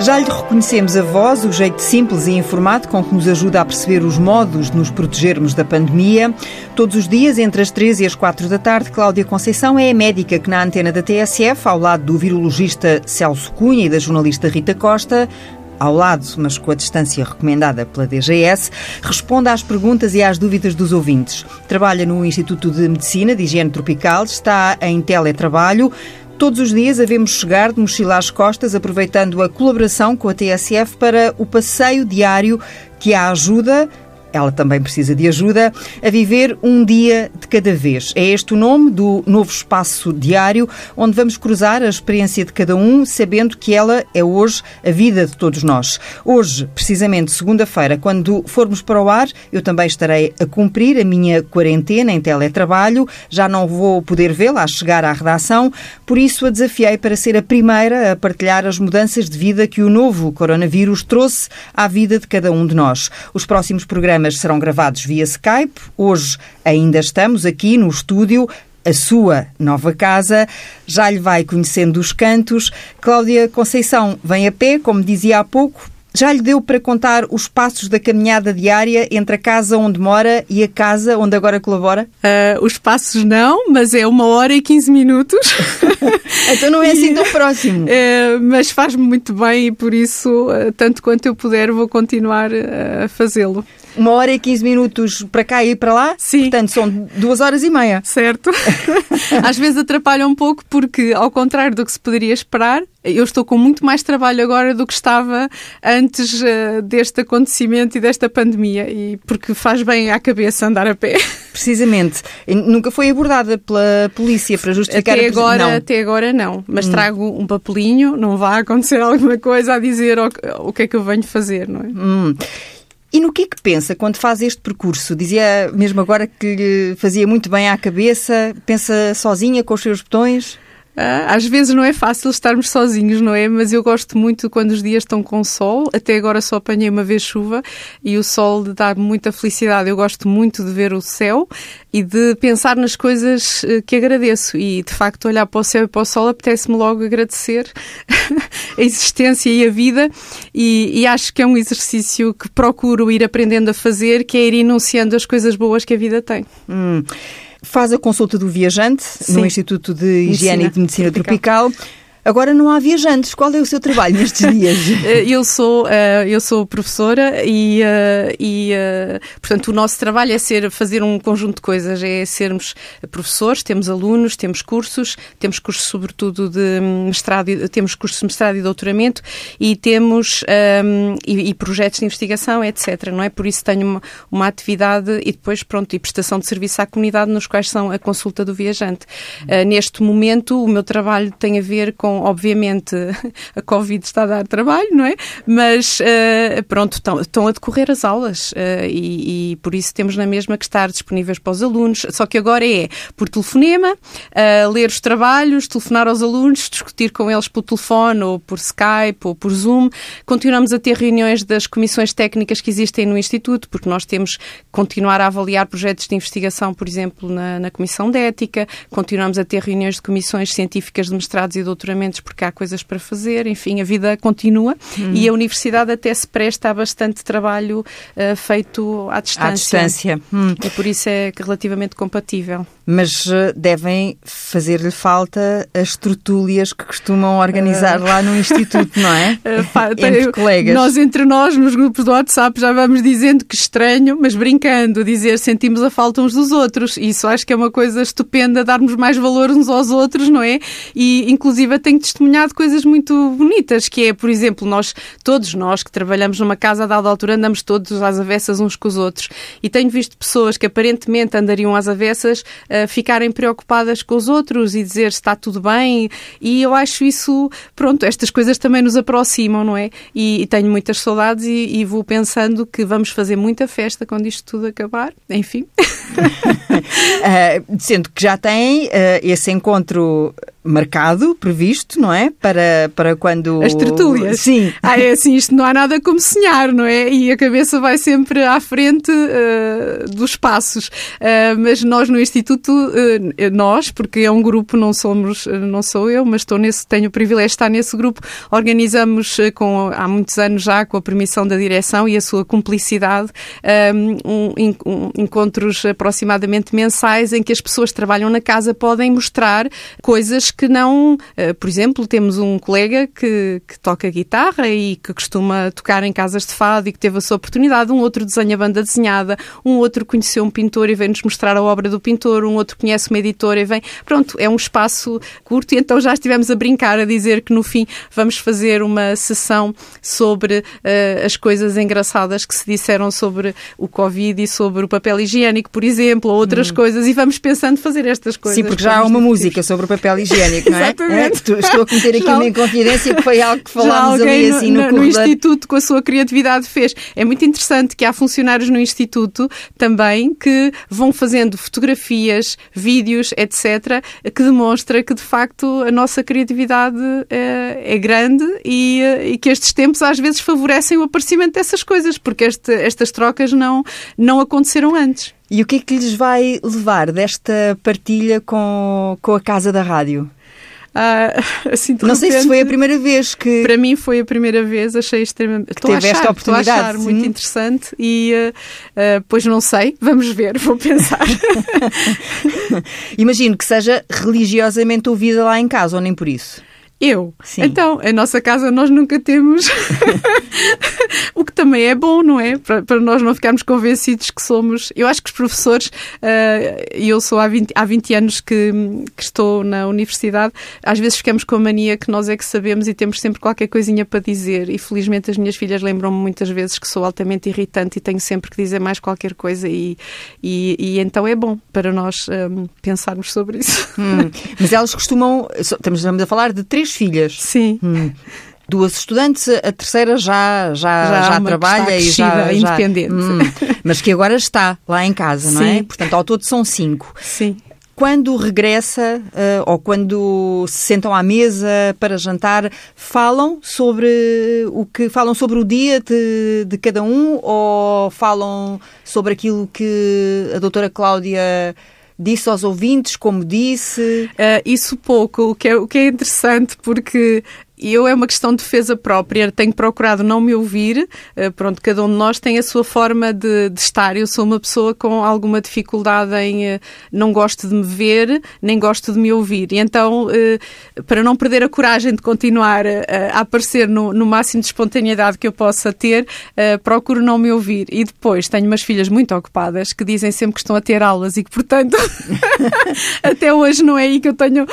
Já lhe reconhecemos a voz, o jeito simples e informado com que nos ajuda a perceber os modos de nos protegermos da pandemia. Todos os dias, entre as 3 e as 4 da tarde, Cláudia Conceição é a médica que, na antena da TSF, ao lado do virologista Celso Cunha e da jornalista Rita Costa, ao lado, mas com a distância recomendada pela DGS, responde às perguntas e às dúvidas dos ouvintes. Trabalha no Instituto de Medicina de Higiene Tropical, está em teletrabalho. Todos os dias havemos chegar de mochila às costas, aproveitando a colaboração com a TSF para o passeio diário que a ajuda ela também precisa de ajuda, a viver um dia de cada vez. É este o nome do novo espaço diário, onde vamos cruzar a experiência de cada um, sabendo que ela é hoje a vida de todos nós. Hoje, precisamente segunda-feira, quando formos para o ar, eu também estarei a cumprir a minha quarentena em teletrabalho, já não vou poder vê-la a chegar à redação, por isso a desafiei para ser a primeira a partilhar as mudanças de vida que o novo coronavírus trouxe à vida de cada um de nós. Os próximos programas programas serão gravados via Skype. Hoje ainda estamos aqui no estúdio a sua nova casa, já lhe vai conhecendo os cantos. Cláudia Conceição vem a pé, como dizia há pouco, já lhe deu para contar os passos da caminhada diária entre a casa onde mora e a casa onde agora colabora? Uh, os passos não, mas é uma hora e 15 minutos. então não é assim tão próximo. Uh, mas faz-me muito bem e por isso, uh, tanto quanto eu puder, vou continuar a fazê-lo. Uma hora e 15 minutos para cá e para lá? Sim. Portanto, são duas horas e meia. Certo. Às vezes atrapalha um pouco porque, ao contrário do que se poderia esperar, eu estou com muito mais trabalho agora do que estava antes uh, deste acontecimento e desta pandemia, e porque faz bem à cabeça andar a pé. Precisamente. Nunca foi abordada pela polícia para justificar até a agora não. Até agora não, mas hum. trago um papelinho, não vai acontecer alguma coisa a dizer o, o que é que eu venho fazer, não é? Hum. E no que é que pensa quando faz este percurso? Dizia mesmo agora que lhe fazia muito bem à cabeça. Pensa sozinha com os seus botões? Ah, às vezes não é fácil estarmos sozinhos, não é? Mas eu gosto muito quando os dias estão com sol. Até agora só apanhei uma vez chuva e o sol dá muita felicidade. Eu gosto muito de ver o céu e de pensar nas coisas eh, que agradeço. E de facto, olhar para o céu e para o sol apetece-me logo agradecer a existência e a vida. E, e, acho que é um exercício que procuro ir aprendendo a fazer, que é ir enunciando as coisas boas que a vida tem. Hum. Faz a consulta do viajante Sim. no Instituto de Higiene Medicina e de Medicina Tropical. Tropical. Agora não há viajantes. Qual é o seu trabalho nestes dias? Eh, eu sou uh, eu sou professora e, uh, e uh, portanto o nosso trabalho é ser fazer um conjunto de coisas. É sermos professores, temos alunos, temos cursos, temos cursos sobretudo de mestrado, temos cursos de mestrado e doutoramento e temos um, e, e, projetos de investigação, etc. Não é por isso tenho uma, uma, atividade e depois pronto e prestação de serviço à comunidade nos quais são a consulta do viajante. neste momento o meu trabalho tem a ver com obviamente, a Covid está a dar trabalho, não é? Mas, uh, pronto, estão, estão, a decorrer as aulas uh, e, e, por isso temos na mesma que estar disponíveis para os alunos. Só que agora é por telefonema, uh, ler os trabalhos, telefonar aos alunos, discutir com eles por telefone ou por Skype ou por Zoom. Continuamos a ter reuniões das comissões técnicas que existem no Instituto, porque nós temos que continuar a avaliar projetos de investigação, por exemplo, na, na Comissão de Ética, continuamos a ter reuniões de comissões científicas de mestrados e doutoramentos porque há coisas para fazer, enfim, a vida continua hum. e a universidade até se presta a bastante trabalho uh, feito à distância. À distância. Hum. E por isso é relativamente compatível. Mas uh, devem fazer-lhe falta as tertúlias que costumam organizar uh... lá no Instituto, não é? entre eu, colegas. Nós, entre nós, nos grupos do WhatsApp, já vamos dizendo que estranho, mas brincando, dizer sentimos a falta uns dos outros. Isso acho que é uma coisa estupenda, darmos mais valor uns aos outros, não é? E, inclusive, até tenho testemunhado coisas muito bonitas, que é, por exemplo, nós, todos nós que trabalhamos numa casa a dada altura, andamos todos às avessas uns com os outros. E tenho visto pessoas que aparentemente andariam às avessas uh, ficarem preocupadas com os outros e dizer se está tudo bem. E eu acho isso, pronto, estas coisas também nos aproximam, não é? E, e tenho muitas saudades e, e, vou pensando que vamos fazer muita festa quando isto tudo acabar. Enfim. uh, sendo que já tem uh, esse encontro marcado, previsto, não é? Para, para quando. As tertúlias. Sim. Ah, é assim, isto não há nada como sonhar, não é? E a cabeça vai sempre à frente uh, dos passos. Uh, mas nós no Instituto, uh, nós, porque é um grupo, não somos, não sou eu, mas estou nesse, tenho o privilégio de estar nesse grupo, organizamos com, há muitos anos já, com a permissão da direção e a sua cumplicidade, um, um, encontros aproximadamente mensais em que as pessoas que trabalham na casa podem mostrar coisas que não. Uh, por exemplo, temos um colega que, que, toca guitarra e que costuma tocar em casas de fado e que teve a sua oportunidade, um outro desenha banda desenhada, um outro conheceu um pintor e vem-nos mostrar a obra do pintor, um outro conhece uma editora e vem. Pronto, é um espaço curto e então já estivemos a brincar, a dizer que no fim vamos fazer uma sessão sobre uh, as coisas engraçadas que se disseram sobre o Covid e sobre o papel higiênico, por exemplo, ou outras hum. coisas, e vamos pensando fazer estas coisas. Sim, porque já há uma música sobre o papel higiênico higiênico, não é? Exatamente. É, estou a cometer aqui já, uma inconfidência que foi algo que falámos ali assim no, no, no Instituto com a sua criatividade fez. É muito interessante que há funcionários no Instituto também que vão fazendo fotografias, vídeos, etc., que demonstra que de facto a nossa criatividade é, é grande e, e, que estes tempos às vezes favorecem o aparecimento dessas coisas, porque este, estas trocas não, não aconteceram antes. E o que é que lhes vai levar desta partilha com, com a Casa da Rádio? Ah, assim, não repente, sei se foi a primeira vez que. Para mim foi a primeira vez, achei extremamente. Estou a achar, esta oportunidade. Estou a achar muito interessante e, uh, uh, pois não sei, vamos ver, vou pensar. Imagino que seja religiosamente ouvida lá em casa, ou nem por isso. Eu? Sim. Então, a nossa casa nós nunca temos. o que também é bom, não é? Para, para, nós não ficarmos convencidos que somos. Eu acho que os professores, uh, e eu sou há 20, há 20 anos que, que, estou na universidade, às vezes ficamos com a mania que nós é que sabemos e temos sempre qualquer coisinha para dizer. E felizmente as minhas filhas lembram-me muitas vezes que sou altamente irritante e tenho sempre que dizer mais qualquer coisa. E, e, e então é bom para nós um, pensarmos sobre isso. Hum, mas elas costumam. Estamos a falar de três filhas. Sim. Hum. Duas estudantes, a terceira já, já, já, já trabalha e já. independente. hum, mas que agora está lá em casa, não é? Portanto, ao todo são cinco. Sim quando regressa uh, ou quando se sentam à mesa para jantar, falam sobre o que falam sobre o dia de, de cada um ou falam sobre aquilo que a doutora Cláudia disse aos ouvintes, como disse? Uh, isso pouco, o que, é, o que é interessante, porque e eu é uma questão de defesa própria, tenho procurado não me ouvir, uh, pronto, cada um de nós tem a sua forma de, de estar. Eu sou uma pessoa com alguma dificuldade em uh, não gosto de me ver, nem gosto de me ouvir. E então, uh, para não perder a coragem de continuar a aparecer no, no, máximo de espontaneidade que eu possa ter, procuro não me ouvir. E depois tenho umas filhas muito ocupadas que dizem sempre que estão a ter aulas e que, portanto, até hoje não é aí que eu tenho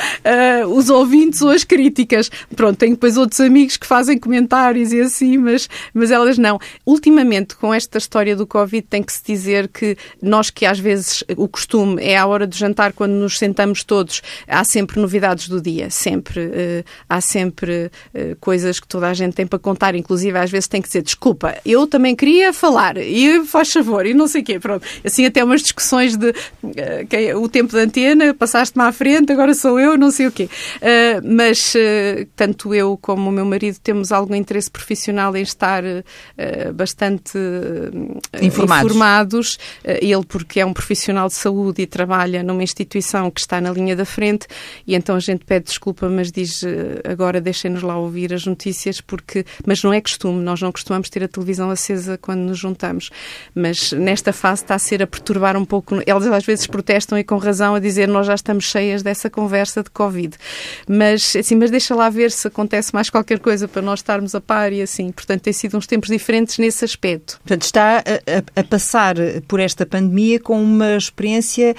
os ouvintes ou as críticas. Pronto, tenho depois outros amigos que fazem comentários e assim, mas, mas elas não. Ultimamente, com esta história do Covid, tem que se dizer que nós que às vezes o costume é à hora do jantar, quando nos sentamos todos, há sempre novidades do dia, sempre. Uh, há sempre uh, coisas que toda a gente tem para contar, inclusive às vezes tem que dizer, desculpa, eu também queria falar, e faz favor, e não sei o quê, pronto. Assim até umas discussões de uh, o tempo da antena, passaste-me à frente, agora sou eu, não sei o quê. mas tanto eu eu como o meu marido temos algum interesse profissional em estar uh, bastante uh, informados. informados. Uh, ele porque é um profissional de saúde e trabalha numa instituição que está na linha da frente e então a gente pede desculpa, mas diz agora deixem-nos lá ouvir as notícias porque, mas não é costume, nós não costumamos ter a televisão acesa quando nos juntamos, mas nesta fase está a ser a perturbar um pouco, eles às vezes protestam e com razão a dizer nós já estamos cheias dessa conversa de Covid, mas assim, mas deixa lá ver se acontece acontece mais qualquer coisa para nós estarmos a par e assim. Portanto, tem sido uns tempos diferentes nesse aspecto. Portanto, está a, a, passar por esta pandemia com uma experiência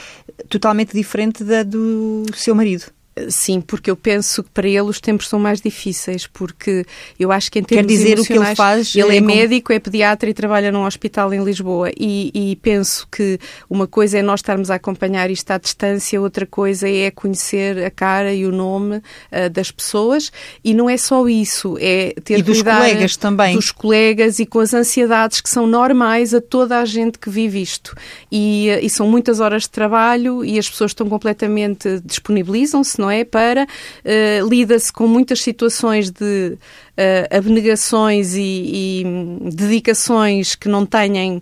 totalmente diferente da do seu marido. Sim, porque eu penso que para ele os tempos são mais difíceis, porque eu acho que em termos Quer dizer o que ele faz? Ele é, é médico, é pediatra e trabalha num hospital em Lisboa e, e, penso que uma coisa é nós estarmos a acompanhar isto à distância, outra coisa é conhecer a cara e o nome uh, das pessoas e não é só isso, é ter e dos colegas também. dos colegas e com as ansiedades que são normais a toda a gente que vive isto e, uh, e são muitas horas de trabalho e as pessoas estão completamente disponibilizam-se, não não é? Para uh, lida-se com muitas situações de uh, abnegações e, e dedicações que não eh,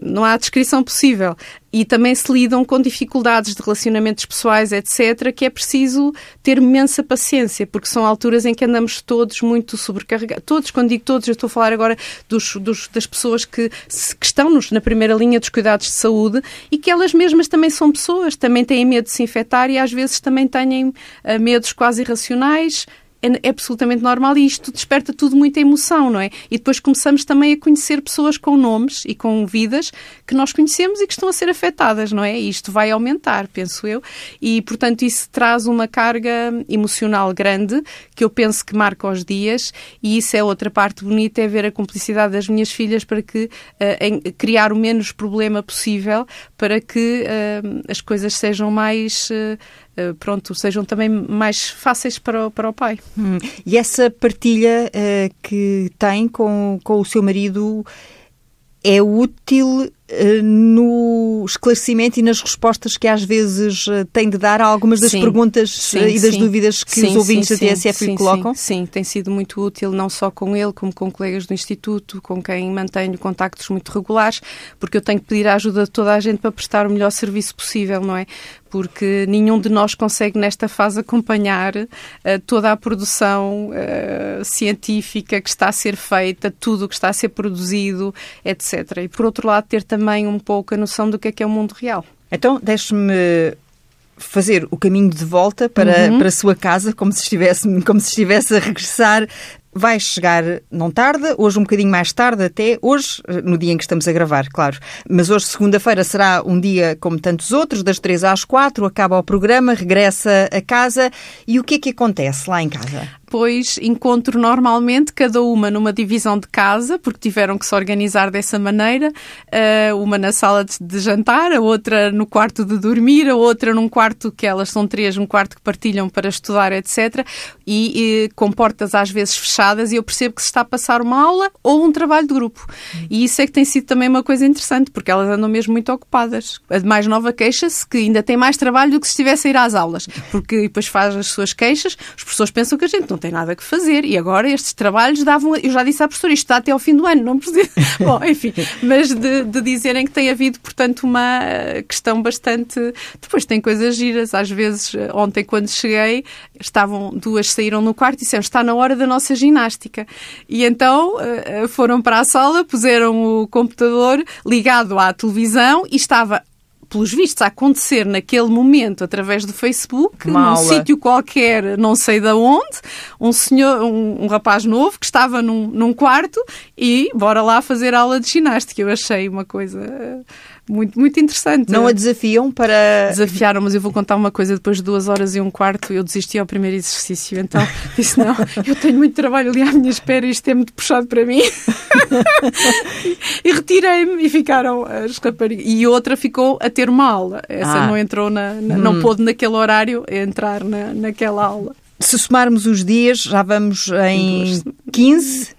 não há descrição possível. E também se lidam com dificuldades de relacionamentos pessoais, etc., que é preciso ter imensa paciência, porque são alturas em que andamos todos muito sobrecarregados. Todos, quando digo todos, eu estou a falar agora dos, dos, das pessoas que, que estão nos, na primeira linha dos cuidados de saúde e que elas mesmas também são pessoas, também têm medo de se infectar e às vezes também têm uh, medos quase irracionais é, absolutamente normal e isto desperta tudo muita emoção, não é? E depois começamos também a conhecer pessoas com nomes e com vidas que nós conhecemos e que estão a ser afetadas, não é? E isto vai aumentar, penso eu, e portanto isso traz uma carga emocional grande que eu penso que marca os dias e isso é outra parte bonita, é ver a cumplicidade das minhas filhas para que uh, em, criar o menos problema possível para que uh, as coisas sejam mais uh, pronto, sejam também mais fáceis para o, para o pai. Hum. E essa partilha uh, que tem com, com o seu marido é útil eh, no esclarecimento e nas respostas que às vezes eh, tem de dar a algumas das sim, perguntas sim, eh, e das sim. dúvidas que os ouvintes da TSF lhe colocam? Sim, tem sido muito útil, não só com ele, como com colegas do Instituto, com quem mantenho contactos muito regulares, porque eu tenho que pedir a ajuda de toda a gente para prestar o melhor serviço possível, não é? Porque nenhum de nós consegue nesta fase acompanhar uh, toda a produção uh, científica que está a ser feita, tudo o que está a ser produzido, etc. E por outro lado, ter também também um pouco a noção do que é que é o mundo real. Então, deixe-me fazer o caminho de volta para, uhum. para a sua casa, como se, estivesse, como se estivesse a regressar. Vai chegar, não tarde, hoje um bocadinho mais tarde até, hoje, no dia em que estamos a gravar, claro. Mas hoje, segunda-feira, será um dia como tantos outros, das três às quatro, acaba o programa, regressa a casa. E o que é que acontece lá em casa? Depois encontro normalmente cada uma numa divisão de casa, porque tiveram que se organizar dessa maneira, uh, uma na sala de, jantar, a outra no quarto de dormir, a outra num quarto que elas são três, um quarto que partilham para estudar, etc. E, e, com portas às vezes fechadas, e eu percebo que se está a passar uma aula ou um trabalho de grupo. E isso é que tem sido também uma coisa interessante, porque elas andam mesmo muito ocupadas. A mais nova queixa-se que ainda tem mais trabalho do que se estivesse a ir às aulas, porque depois faz as suas queixas, os professores pensam que a gente não não tem nada que fazer. E agora estes trabalhos davam. Eu já disse à professora, isto está até ao fim do ano, não precisa. Bom, enfim, mas de, de, dizerem que tem havido, portanto, uma questão bastante. Depois tem coisas giras. Às vezes, ontem, quando cheguei, estavam duas saíram no quarto e disseram está na hora da nossa ginástica. E então eh, foram para a sala, puseram o computador ligado à televisão e estava pelos vistos, a acontecer naquele momento através do Facebook, num sítio qualquer, não sei de onde, um senhor, um, um rapaz novo que estava num, num, quarto e bora lá fazer aula de ginástica. Eu achei uma coisa muito, muito interessante. Não a desafiam para. Desafiaram, mas eu vou contar uma coisa. Depois de duas horas e um quarto, eu desisti ao primeiro exercício. Então disse: Não, eu tenho muito trabalho ali à minha espera e isto é muito puxado para mim. e, retirei-me e ficaram as raparigas. E outra ficou a ter uma aula. Essa ah. não entrou na. na hum. Não pôde naquele horário entrar na, naquela aula. Se somarmos os dias, já vamos em 15.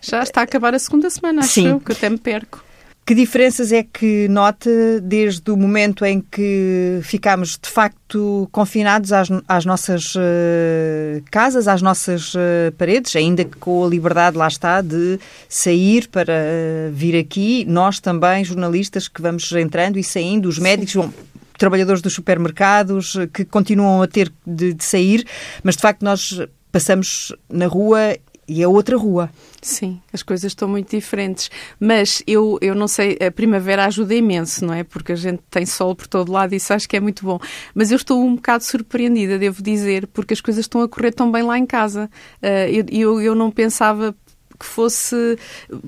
Já está a acabar a segunda semana, acho Sim. eu, que até me perco. Que diferenças é que nota desde o momento em que ficámos de facto confinados às, às nossas uh, casas, às nossas uh, paredes, ainda que com a liberdade, lá está, de sair para uh, vir aqui, nós também, jornalistas que vamos entrando e saindo, os médicos, bom, trabalhadores dos supermercados que continuam a ter de, de sair, mas de facto nós passamos na rua e é outra rua. Sim, as coisas estão muito diferentes. Mas eu, eu não sei, a primavera ajuda imenso, não é? Porque a gente tem sol por todo lado e isso acho que é muito bom. Mas eu estou um bocado surpreendida, devo dizer, porque as coisas estão a correr tão bem lá em casa. Uh, eu, eu, não pensava que fosse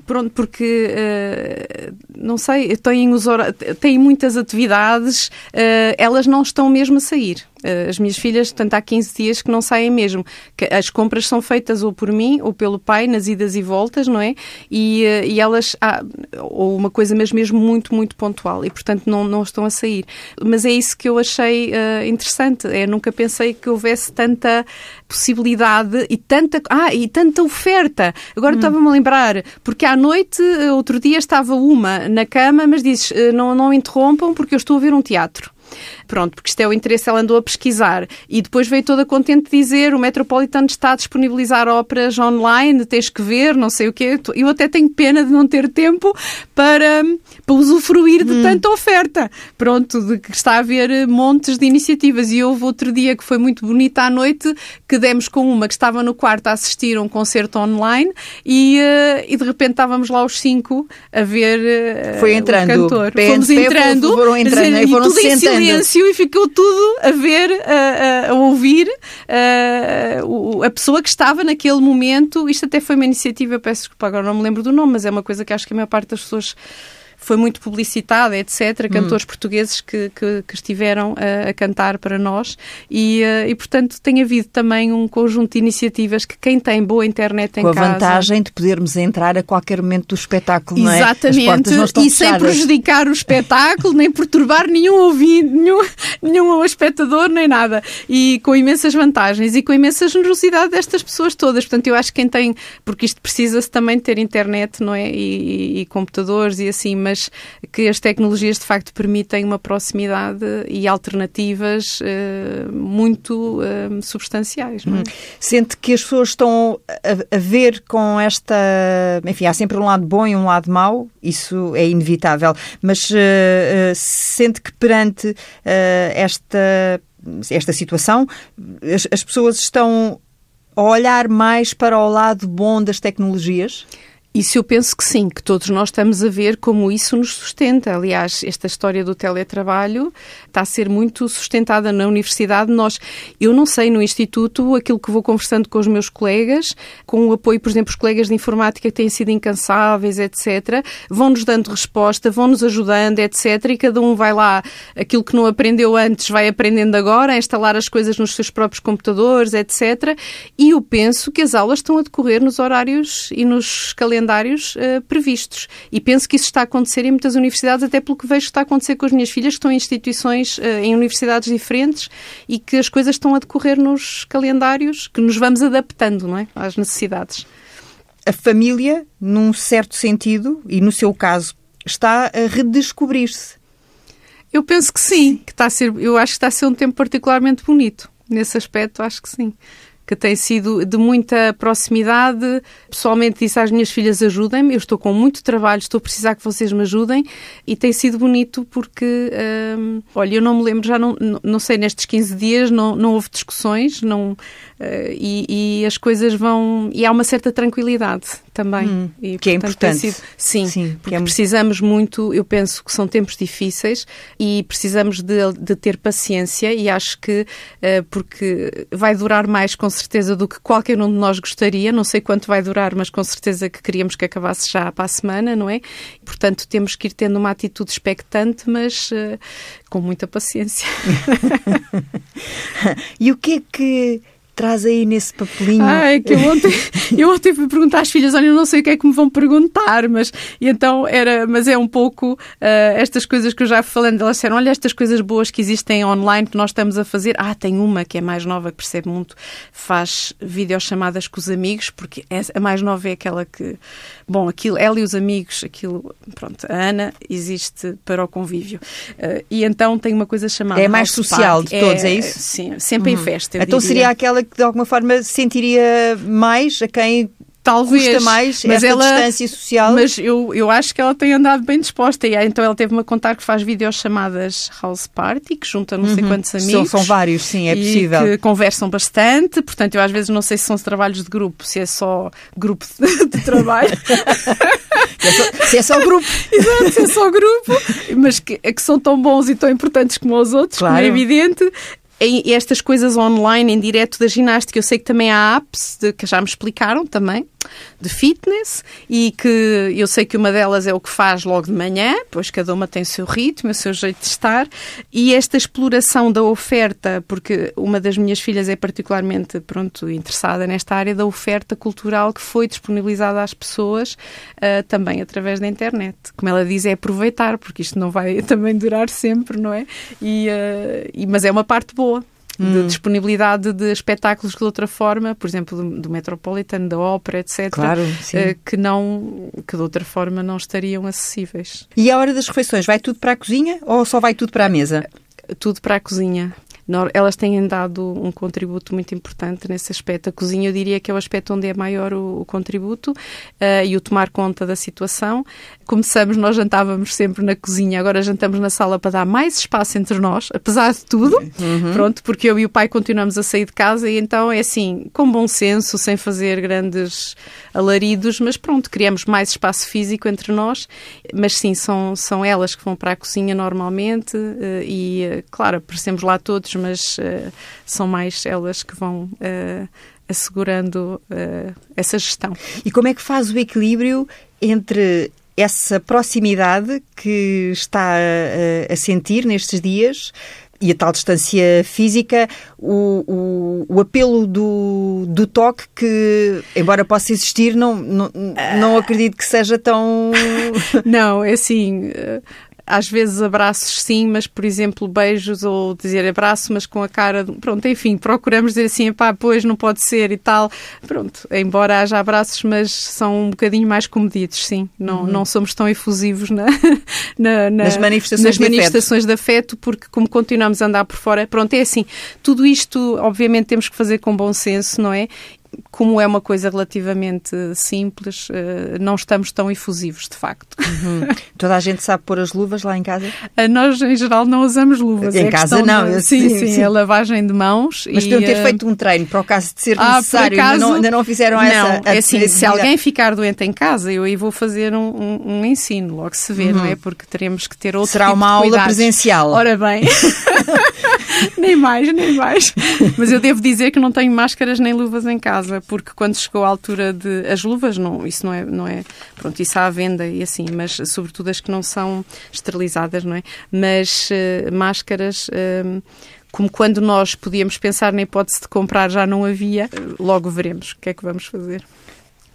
pronto porque uh, não sei têm, os têm muitas atividades uh, elas não estão mesmo a sair as minhas filhas, tanto há 15 dias que não saem mesmo. As compras são feitas ou por mim ou pelo pai, nas idas e voltas, não é? E, eh, e elas, ou uma coisa mesmo, mesmo muito, muito pontual, e portanto não, não estão a sair. Mas é isso que eu achei uh, interessante. É, nunca pensei que houvesse tanta possibilidade e tanta, ah, e tanta oferta. Agora hum. estava-me a lembrar, porque à noite, outro dia estava uma na cama, mas dizes, não, não interrompam porque eu estou a ver um teatro. Pronto, porque isto é o interesse, ela andou a pesquisar. E depois veio toda contente dizer o Metropolitan está a disponibilizar óperas online, tens que ver, não sei o quê. Eu até tenho pena de não ter tempo para, para usufruir de hum. tanta oferta. Pronto, de que está a haver montes de iniciativas. E houve outro dia que foi muito bonita à noite, que demos com uma que estava no quarto a assistir a um concerto online e, uh, e de repente estávamos lá os cinco a ver uh, foi entrando, o cantor. Fomos entrando, foram entrando dizer, e foram tudo em silêncio e ficou tudo a ver, a, a ouvir uh, a pessoa que estava naquele momento. Isto até foi uma iniciativa, peço desculpa, agora não me lembro do nome, mas é uma coisa que acho que a maior parte das pessoas foi muito publicitada, etc. Cantores hum. portugueses que, que, que estiveram a, a, cantar para nós e, uh, e, portanto, tem havido também um conjunto de iniciativas que quem tem boa internet em Com casa... Com a vantagem de podermos entrar a qualquer momento do espetáculo, Exatamente, é? Exatamente, e sem prejudicar o espetáculo, nem perturbar nenhum ouvinte, nenhum, nenhum espectador, nem nada. E com imensas vantagens e com imensa generosidade destas pessoas todas. Portanto, eu acho que quem tem... Porque isto precisa-se também ter internet, não é? E, e, e computadores e assim, mas mas que as tecnologias de facto permitem uma proximidade e alternativas uh, muito uh, substanciais. É? Hum. Sente que as pessoas estão a, a, ver com esta. Enfim, há sempre um lado bom e um lado mau, isso é inevitável, mas uh, sente que perante esta, esta situação as, as pessoas estão a olhar mais para o lado bom das tecnologias? Isso eu penso que sim, que todos nós estamos a ver como isso nos sustenta. Aliás, esta história do teletrabalho está a ser muito sustentada na universidade. Nós, eu não sei no instituto aquilo que vou conversando com os meus colegas, com o apoio, por exemplo, os colegas de informática que têm sido incansáveis, etc. Vão-nos dando resposta, vão-nos ajudando, etc. E cada um vai lá, aquilo que não aprendeu antes vai aprendendo agora, a instalar as coisas nos seus próprios computadores, etc. E eu penso que as aulas estão a decorrer nos horários e nos calendários calendários uh, previstos. E penso que isso está a acontecer em muitas universidades, até pelo que vejo que está a acontecer com as minhas filhas, que estão em instituições, uh, em universidades diferentes, e que as coisas estão a decorrer nos calendários, que nos vamos adaptando não é? às necessidades. A família, num certo sentido, e no seu caso, está a redescobrir-se. Eu penso que sim, que está a ser, eu acho que está a ser um tempo particularmente bonito. Nesse aspecto, acho que sim que tem sido de muita proximidade. Pessoalmente disse às minhas filhas: ajudem-me, eu estou com muito trabalho, estou a precisar que vocês me ajudem. E tem sido bonito porque, hum, olha, eu não me lembro, já não, não sei, nestes 15 dias não, não houve discussões não, uh, e, e, as coisas vão. E há uma certa tranquilidade também. Hum, e, que é portanto, é importante. Sido, sim, sim, porque é... precisamos muito, eu penso que são tempos difíceis e precisamos de, de ter paciência e acho que, uh, porque vai durar mais com certeza do que qualquer um de nós gostaria. Não sei quanto vai durar, mas com certeza que queríamos que acabasse já para a semana, não é? Portanto, temos que ir tendo uma atitude expectante, mas uh, com muita paciência. e o que é que traz aí nesse papelinho? É que eu ontem, eu ontem fui perguntar às filhas, olha, eu não sei o que é que me vão perguntar, mas então era, mas é um pouco uh, estas coisas que eu já falando, elas disseram, olha, estas coisas boas que existem online que nós estamos a fazer. Ah, tem uma que é mais nova, que percebe muito, faz videochamadas com os amigos, porque é, a mais nova é aquela que, bom, aquilo, ela e os amigos, aquilo, pronto, a Ana existe para o convívio. Uh, e então tem uma coisa chamada. É mais social party. de todos, é, é, isso? Sim, sempre uhum. em festa. Então diria. seria aquela que de alguma forma sentiria mais a quem Talvez, custa mais mas ela, distância social. Mas eu, eu acho que ela tem andado bem disposta. E então ela teve-me a contar que faz videochamadas house party, que junta não sei uhum. quantos amigos. São, são, vários, sim, é possível. que conversam bastante. Portanto, eu às vezes não sei se são trabalhos de grupo, se é só grupo de, de trabalho. se é só grupo. Exato, se é só grupo. Mas que, que são tão bons e tão importantes como os outros, claro. como é evidente estas coisas online, em direto da ginástica, eu sei que também há apps de, que já me explicaram também, de fitness, e que eu sei que uma delas é o que faz logo de manhã, pois cada uma tem o seu ritmo, o seu jeito de estar, e esta exploração da oferta, porque uma das minhas filhas é particularmente, pronto, interessada nesta área da oferta cultural que foi disponibilizada às pessoas uh, também através da internet. Como ela diz, é aproveitar, porque isto não vai também durar sempre, não é? E, uh, e mas é uma parte boa de hum. disponibilidade de espetáculos de outra forma, por exemplo, do, do Metropolitan, da ópera, etc., claro, uh, que não que de outra forma não estariam acessíveis. E a hora das refeições vai tudo para a cozinha ou só vai tudo para a mesa? Tudo para a cozinha elas têm dado um contributo muito importante nesse aspecto. A cozinha, eu diria que é o aspecto onde é maior o, o contributo uh, e o tomar conta da situação. Começamos, nós jantávamos sempre na cozinha, agora jantamos na sala para dar mais espaço entre nós, apesar de tudo, uhum. pronto, porque eu e o pai continuamos a sair de casa e então é assim, com bom senso, sem fazer grandes alaridos, mas pronto, criamos mais espaço físico entre nós, mas sim, são, são elas que vão para a cozinha normalmente uh, e, uh, claro, aparecemos lá todos, mas uh, são mais elas que vão uh, assegurando uh, essa gestão. E como é que faz o equilíbrio entre essa proximidade que está a, a sentir nestes dias e a tal distância física, o, o, o, apelo do, do toque que, embora possa existir, não, não, não acredito que seja tão. Não, é assim às vezes abraços sim, mas por exemplo beijos ou dizer abraço, mas com a cara, pronto, enfim, procuramos dizer assim, pá, pois não pode ser e tal. Pronto, embora haja abraços, mas são um bocadinho mais comedidos, sim. Não, uhum. não somos tão efusivos na, na, na nas manifestações, nas de, manifestações afeto. de afeto, porque como continuamos a andar por fora, pronto, é assim, tudo isto obviamente temos que fazer com bom senso, não é? Como é uma coisa relativamente simples, eh, não estamos tão efusivos, de facto. Uhum. Toda a gente sabe pôr as luvas lá em casa? Eh, nós, em geral, não usamos luvas. Em é casa não. De... Sim, sim, sim, a lavagem de mãos. Mas podiam ter eh, feito um treino para o caso de ser ah, necessário. Acaso... Ainda, não, ainda não fizeram não, essa... É assim, se alguém ficar doente em casa, eu aí vou fazer um, um, um ensino, logo se vê, uhum. não é? Porque teremos que ter outro Será tipo uma aula presencial. Ora bem... nem mais, nem mais. Mas eu devo dizer que não tenho máscaras nem luvas em casa, porque quando chegou a altura de. As luvas, não, isso não é, não é. Pronto, isso há à venda e assim, mas sobretudo as que não são esterilizadas, não é? Mas uh, máscaras. Uh, como quando nós podíamos pensar na hipótese de comprar já não havia, logo veremos o que é que vamos fazer.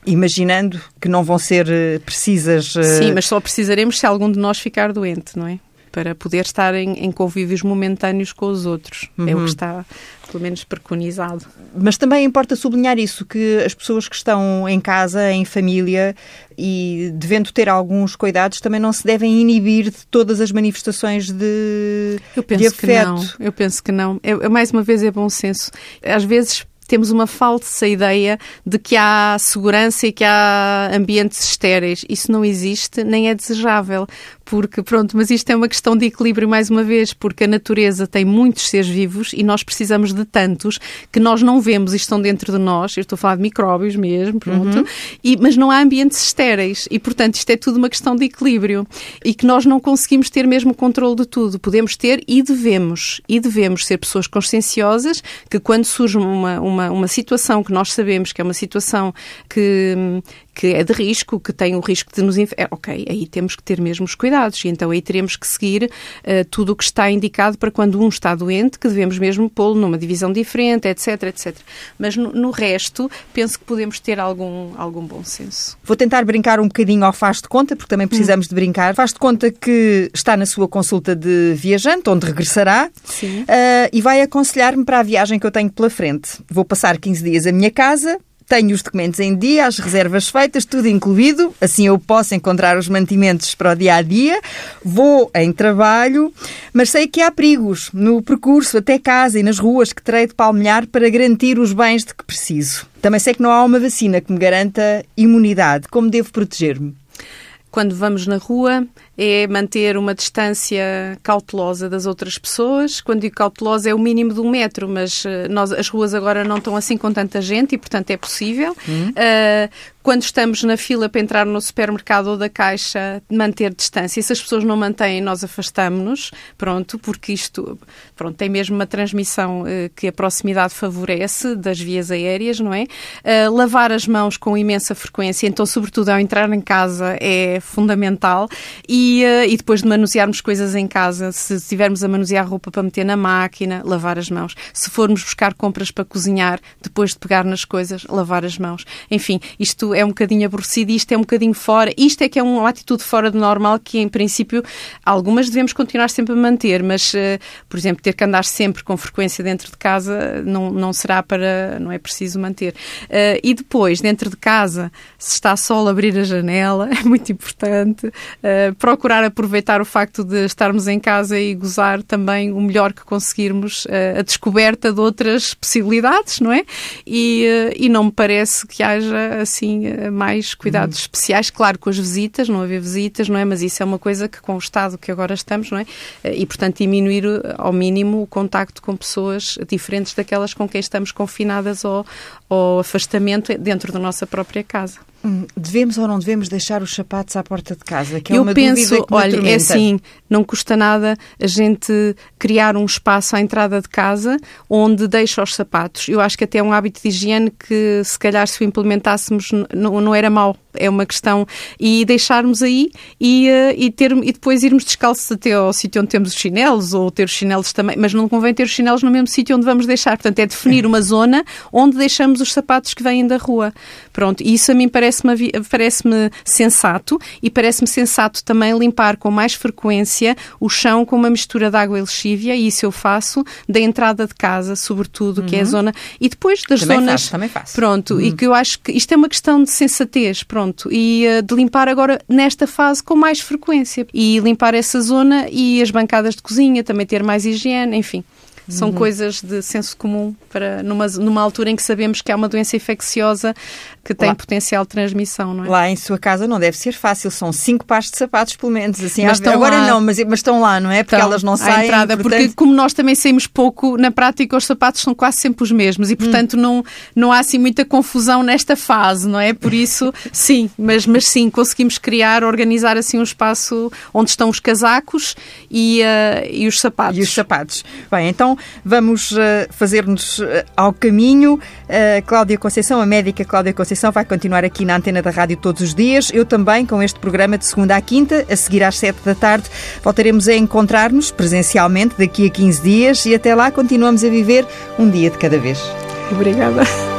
Imaginando que não vão ser eh, precisas. Sim, mas só precisaremos se algum de nós ficar doente, não é? Para poder estar em, em convívios momentâneos com os outros. Uhum. É o que uhum. está, pelo menos, preconizado. Mas também importa sublinhar isso, que as pessoas que estão em casa, em família e devendo ter alguns cuidados, também não se devem inibir de todas as manifestações de, Eu penso de afeto. que não. Eu penso que não. É, mais uma vez, é bom senso. Às vezes temos uma falsa ideia de que há segurança e que há ambientes estéreis. Isso não existe, nem é desejável porque, pronto, mas isto é uma questão de equilíbrio mais uma vez, porque a natureza tem muitos seres vivos e nós precisamos de tantos que nós não vemos e estão dentro de nós. Eu estou a falar de micróbios mesmo, pronto, uhum. e, mas não há ambientes estéreis e, portanto, isto é tudo uma questão de equilíbrio e que nós não conseguimos ter mesmo o controle de tudo. Podemos ter e devemos, e devemos ser pessoas conscienciosas que quando surge uma, uma, uma situação que nós sabemos que é uma situação que, que é de risco, que tem o risco de nos... É, ok, aí temos que ter mesmo os cuidados e então aí teremos que seguir uh, tudo o que está indicado para quando um está doente, que devemos mesmo pô-lo numa divisão diferente, etc, etc. Mas no, no, resto, penso que podemos ter algum, algum bom senso. Vou tentar brincar um bocadinho ao faz de conta, porque também precisamos hum. de brincar. Faz de conta que está na sua consulta de viajante, onde regressará, uh, e vai aconselhar-me para a viagem que eu tenho pela frente. Vou passar 15 dias à minha casa, tenho os documentos em dia, as reservas feitas, tudo incluído, assim eu posso encontrar os mantimentos para o dia a dia. Vou em trabalho, mas sei que há perigos no percurso até casa e nas ruas que terei de palmilhar para garantir os bens de que preciso. Também sei que não há uma vacina que me garanta imunidade. Como devo proteger-me? Quando vamos na rua, é manter uma distância cautelosa das outras pessoas. Quando digo cautelosa é o mínimo de um metro, mas eh, nós, as ruas agora não estão assim com tanta gente e, portanto, é possível. Uhum. Uh, quando estamos na fila para entrar no supermercado ou da caixa, manter distância. Se as pessoas não mantêm, nós afastamos-nos, pronto, porque isto pronto, tem mesmo uma transmissão uh, que a proximidade favorece das vias aéreas, não é? Uh, lavar as mãos com imensa frequência, então, sobretudo ao entrar em casa, é fundamental. E e, uh, e depois de manusearmos coisas em casa, se estivermos a manusear roupa para meter na máquina, lavar as mãos. Se formos buscar compras para cozinhar, depois de pegar nas coisas, lavar as mãos. Enfim, isto é um bocadinho aborrecido, isto é um bocadinho fora. Isto é que é uma atitude fora de normal que, em princípio, algumas devemos continuar sempre a manter, mas, uh, por exemplo, ter que andar sempre com frequência dentro de casa não, não será para. não é preciso manter. Uh, e depois, dentro de casa, se está sol, abrir a janela, é muito importante. Uh, procurar aproveitar o facto de estarmos em casa e gozar também o melhor que conseguirmos a descoberta de outras possibilidades, não é? E, e não me parece que haja assim mais cuidados hum. especiais, claro, com as visitas, não haver visitas, não é? Mas isso é uma coisa que com o estado que agora estamos, não é? E portanto diminuir ao mínimo o contacto com pessoas diferentes daquelas com quem estamos confinadas ou, ou afastamento dentro da nossa própria casa. Hum, devemos ou não devemos deixar os sapatos à porta de casa? Que é Eu uma penso, que olha, é assim, não custa nada a gente criar um espaço à entrada de casa onde deixa os sapatos. Eu acho que até é um hábito de higiene que, se calhar, se o implementássemos, não, não era mau. É uma questão. E deixarmos aí e, uh, e, ter, e depois irmos descalços até ao sítio onde temos os chinelos, ou ter os chinelos também, mas não convém ter os chinelos no mesmo sítio onde vamos deixar. Portanto, é definir uma zona onde deixamos os sapatos que vêm da rua. Pronto, isso a mim parece-me parece sensato e parece-me sensato também limpar com mais frequência o chão com uma mistura de água e lexívia, e isso eu faço da entrada de casa, sobretudo, uhum. que é a uhum. zona, e depois das também zonas. Faço, também faço. Pronto, uhum. e que eu acho que isto é uma questão de sensatez, pronto, e uh, de limpar agora nesta fase com mais frequência. E limpar essa zona e as bancadas de cozinha, também ter mais higiene, enfim. São uhum. coisas de senso comum para numa, numa altura em que sabemos que há uma doença infecciosa que tem Lá. potencial de transmissão, não é? Lá em sua casa não deve ser fácil, são cinco pares de sapatos, pelo menos. Assim, mas agora lá. não, mas, mas estão lá, não é? Porque elas não saem. Entrada, portanto... Porque como nós também saímos pouco, na prática os sapatos são quase sempre os mesmos e, hum. portanto, hum. não, não há assim muita confusão nesta fase, não é? Por isso, sim, mas, mas sim, conseguimos criar, organizar assim um espaço onde estão os casacos e, uh, e os sapatos. E os sapatos. Bem, então vamos uh, fazer-nos uh, ao caminho. Cláudia Conceição, a médica Cláudia Conceição, vai continuar aqui na antena da rádio todos os dias. Eu também, com este programa de segunda à quinta, a seguir às sete da tarde. Voltaremos a encontrar-nos presencialmente daqui a 15 dias e até lá continuamos a viver um dia de cada vez. Obrigada.